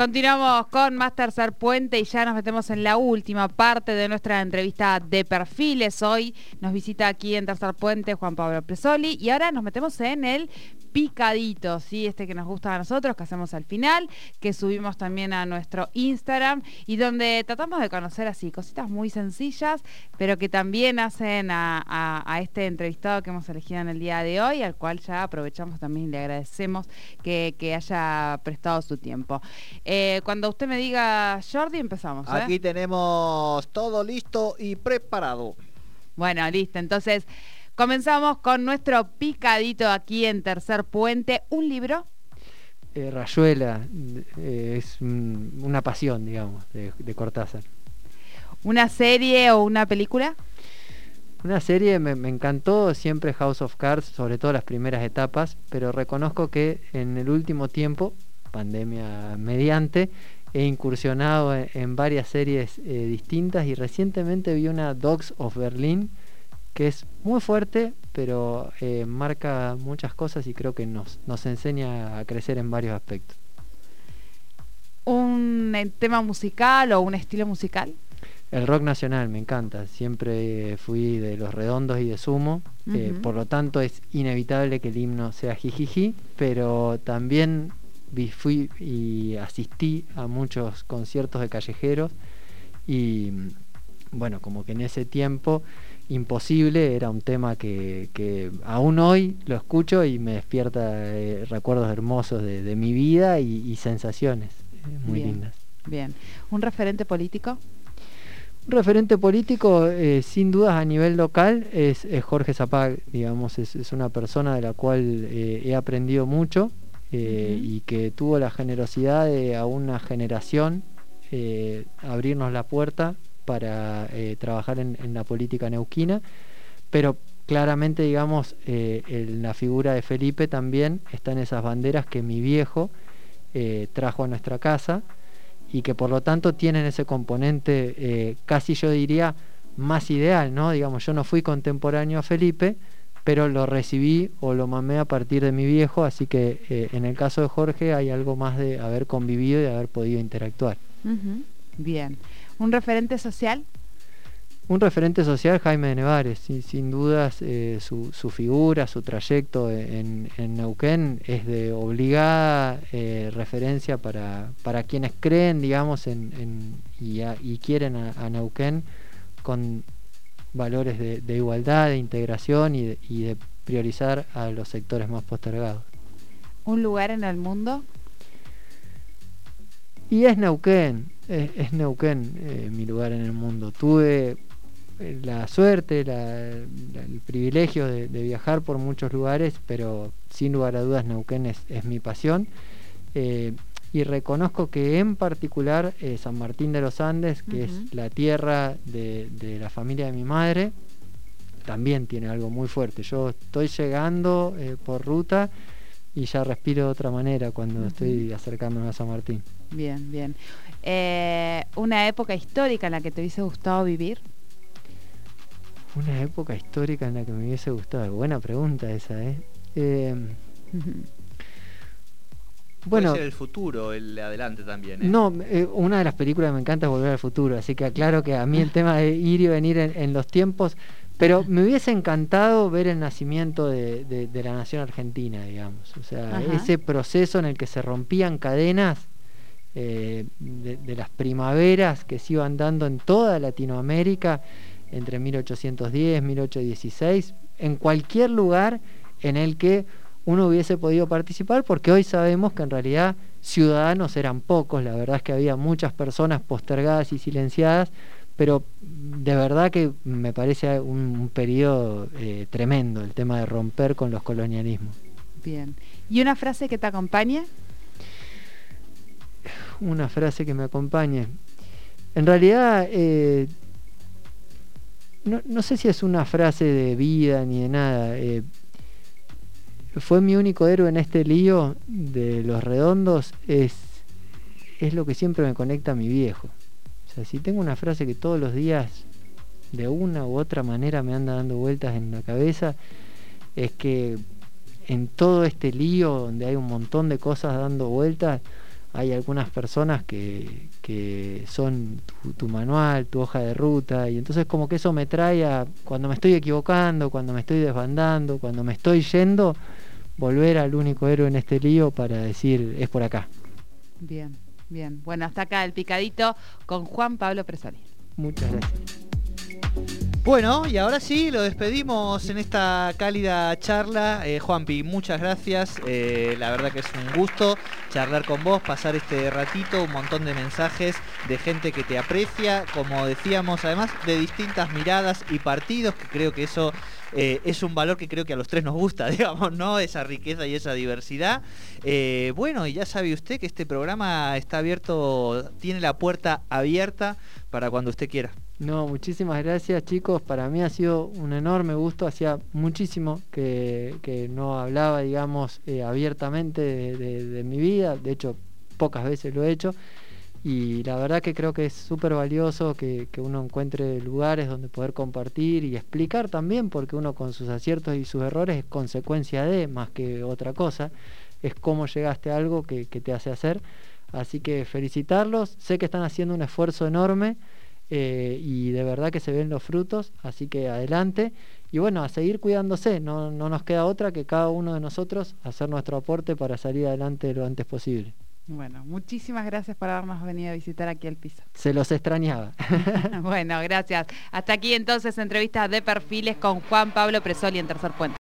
Continuamos con más tercer puente y ya nos metemos en la última parte de nuestra entrevista de perfiles. Hoy nos visita aquí en Tercer Puente Juan Pablo Presoli y ahora nos metemos en el picadito, ¿sí? Este que nos gusta a nosotros, que hacemos al final, que subimos también a nuestro Instagram y donde tratamos de conocer así cositas muy sencillas, pero que también hacen a, este entrevistado que hemos elegido en el día de hoy, al cual ya aprovechamos también y le agradecemos que, haya prestado su tiempo. Eh, cuando usted me diga, Jordi, empezamos. ¿eh? Aquí tenemos todo listo y preparado. Bueno, listo. Entonces, Comenzamos con nuestro picadito aquí en Tercer Puente. ¿Un libro? Eh, Rayuela eh, es una pasión, digamos, de, Cortázar. ¿Una serie o una película? Una serie me, encantó siempre House of Cards, sobre todo las primeras etapas, pero reconozco que en el último tiempo, pandemia mediante, he incursionado en, varias series eh, distintas y recientemente vi una Dogs of Berlin que es muy fuerte, pero eh, marca muchas cosas y creo que nos, nos enseña a crecer en varios aspectos. ¿Un eh, tema musical o un estilo musical? El rock nacional me encanta, siempre fui de los redondos y de sumo, eh, por lo tanto es inevitable que el himno sea jijiji, pero también fui y asistí a muchos conciertos de callejeros y bueno, como que en ese tiempo imposible era un tema que, aún hoy lo escucho y me despierta eh, recuerdos hermosos de, mi vida y, sensaciones eh, muy lindas. Bien. ¿Un referente político? Un referente político, eh, sin dudas a nivel local, es, Jorge Zapag, digamos, es, una persona de la cual he aprendido mucho y que tuvo la generosidad de a una generación abrirnos la puerta para eh, trabajar en, la política neuquina, pero claramente, digamos, eh, en la figura de Felipe también están esas banderas que mi viejo eh, trajo a nuestra casa y que por lo tanto tienen ese componente casi yo diría más ideal, ¿no? Digamos, yo no fui contemporáneo a Felipe, pero lo recibí o lo mamé a partir de mi viejo, así que en el caso de Jorge hay algo más de haber convivido y haber podido interactuar. Bien. ¿Un referente social? Un referente social, Jaime de Nevares, sin, dudas eh, su, figura, su trayecto en, Neuquén es de obligada eh, referencia para, quienes creen, digamos, en, y, quieren a, Neuquén con valores de, igualdad, de integración y de, priorizar a los sectores más postergados. ¿Un lugar en el mundo? Y es Neuquén, es, Neuquén eh, mi lugar en el mundo. Tuve eh, la suerte, el privilegio de, viajar por muchos lugares, pero sin lugar a dudas Neuquén es, mi pasión. Eh, y reconozco que en particular San Martín de los Andes, que es la tierra de, la familia de mi madre, también tiene algo muy fuerte. Yo estoy llegando por ruta y ya respiro de otra manera cuando estoy acercándome a San Martín. Bien, bien. Eh, ¿Una época histórica en la que te hubiese gustado vivir? Una época histórica en la que me hubiese gustado. Buena pregunta esa, ¿eh? eh bueno, Puede ser el futuro, el adelante también. ¿eh? No, eh, una de las películas que me encanta es Volver al Futuro, así que aclaro que a mí el tema de ir y venir en, los tiempos, pero me hubiese encantado ver el nacimiento de, la nación argentina, digamos. O sea, ese proceso en el que se rompían cadenas eh, de, las primaveras que se iban dando en toda Latinoamérica entre 1810 1816, en cualquier lugar en el que uno hubiese podido participar, porque hoy sabemos que en realidad ciudadanos eran pocos, la verdad es que había muchas personas postergadas y silenciadas, pero de verdad que me parece un, periodo eh, tremendo el tema de romper con los colonialismos. Bien. ¿Y una frase que te acompañe? Una frase que me acompañe. En realidad, eh, no, sé si es una frase de vida ni de nada. Eh, fue mi único héroe en este lío de los redondos, es, es lo que siempre me conecta a mi viejo. O sea, si tengo una frase que todos los días, de una u otra manera, me anda dando vueltas en la cabeza, es que en todo este lío donde hay un montón de cosas dando vueltas, hay algunas personas que, que son tu, tu, manual, tu hoja de ruta, y entonces como que eso me trae a, cuando me estoy equivocando, cuando me estoy desbandando, cuando me estoy yendo, volver al único héroe en este lío para decir, es por acá. Bien, bien. Bueno, hasta acá el picadito con Juan Pablo Presoli. Muchas gracias. Bueno, y ahora sí, lo despedimos en esta cálida charla. Eh, Juanpi, muchas gracias. Eh, la verdad que es un gusto charlar con vos, pasar este ratito, un montón de mensajes de gente que te aprecia, como decíamos, además de distintas miradas y partidos, que creo que eso eh, es un valor que creo que a los tres nos gusta, digamos, ¿no? Esa riqueza y esa diversidad. Eh, bueno, y ya sabe usted que este programa está abierto, tiene la puerta abierta para cuando usted quiera. No, muchísimas gracias chicos. Para mí ha sido un enorme gusto. Hacía muchísimo que, que no hablaba, digamos, eh, abiertamente de, de, de, mi vida. De hecho, pocas veces lo he hecho. Y la verdad que creo que es súper valioso que, que, uno encuentre lugares donde poder compartir y explicar también, porque uno con sus aciertos y sus errores es consecuencia de, más que otra cosa. Es cómo llegaste a algo que, que te hace hacer. Así que felicitarlos. Sé que están haciendo un esfuerzo enorme. Eh, y de verdad que se ven los frutos, así que adelante. Y bueno, a seguir cuidándose, no, no nos queda otra que cada uno de nosotros hacer nuestro aporte para salir adelante lo antes posible. Bueno, muchísimas gracias por habernos venido a visitar aquí al piso. Se los extrañaba. bueno, gracias. Hasta aquí entonces entrevista de perfiles con Juan Pablo Presoli en Tercer Puente.